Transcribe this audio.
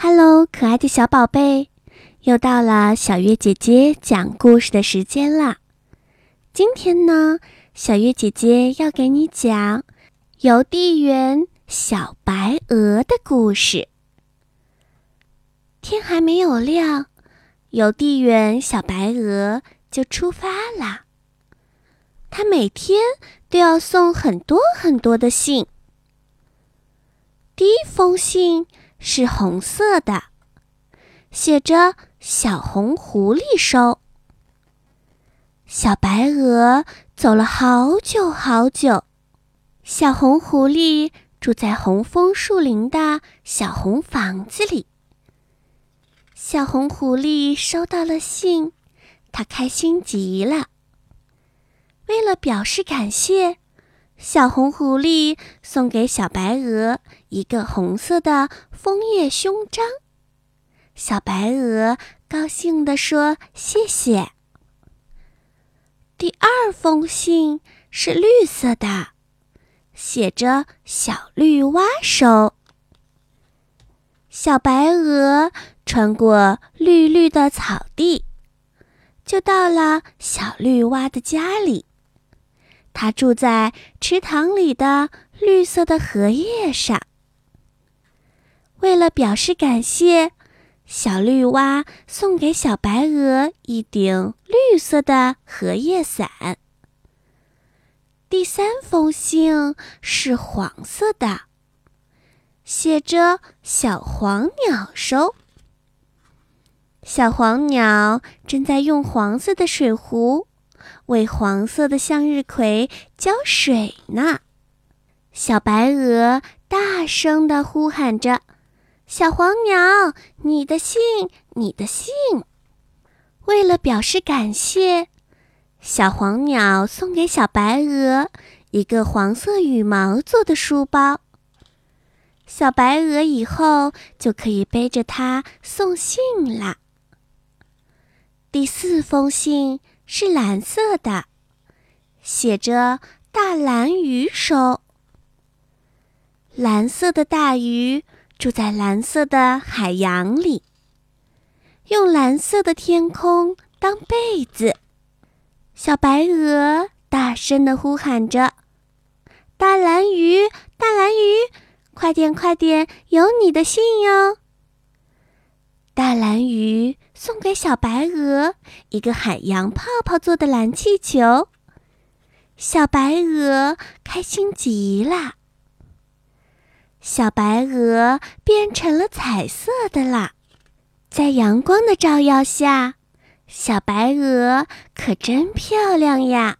Hello，可爱的小宝贝，又到了小月姐姐讲故事的时间啦。今天呢，小月姐姐要给你讲邮递员小白鹅的故事。天还没有亮，邮递员小白鹅就出发啦。他每天都要送很多很多的信。第一封信。是红色的，写着“小红狐狸收”。小白鹅走了好久好久，小红狐狸住在红枫树林的小红房子里。小红狐狸收到了信，它开心极了。为了表示感谢。小红狐狸送给小白鹅一个红色的枫叶胸章，小白鹅高兴地说：“谢谢。”第二封信是绿色的，写着“小绿蛙收”。小白鹅穿过绿绿的草地，就到了小绿蛙的家里。它住在池塘里的绿色的荷叶上。为了表示感谢，小绿蛙送给小白鹅一顶绿色的荷叶伞。第三封信是黄色的，写着“小黄鸟收”。小黄鸟正在用黄色的水壶。为黄色的向日葵浇水呢，小白鹅大声地呼喊着：“小黄鸟，你的信，你的信！”为了表示感谢，小黄鸟送给小白鹅一个黄色羽毛做的书包。小白鹅以后就可以背着它送信啦。第四封信。是蓝色的，写着“大蓝鱼收”。蓝色的大鱼住在蓝色的海洋里，用蓝色的天空当被子。小白鹅大声的呼喊着：“大蓝鱼，大蓝鱼，快点，快点，有你的信哟！”大蓝鱼送给小白鹅一个海洋泡泡做的蓝气球，小白鹅开心极了。小白鹅变成了彩色的啦，在阳光的照耀下，小白鹅可真漂亮呀！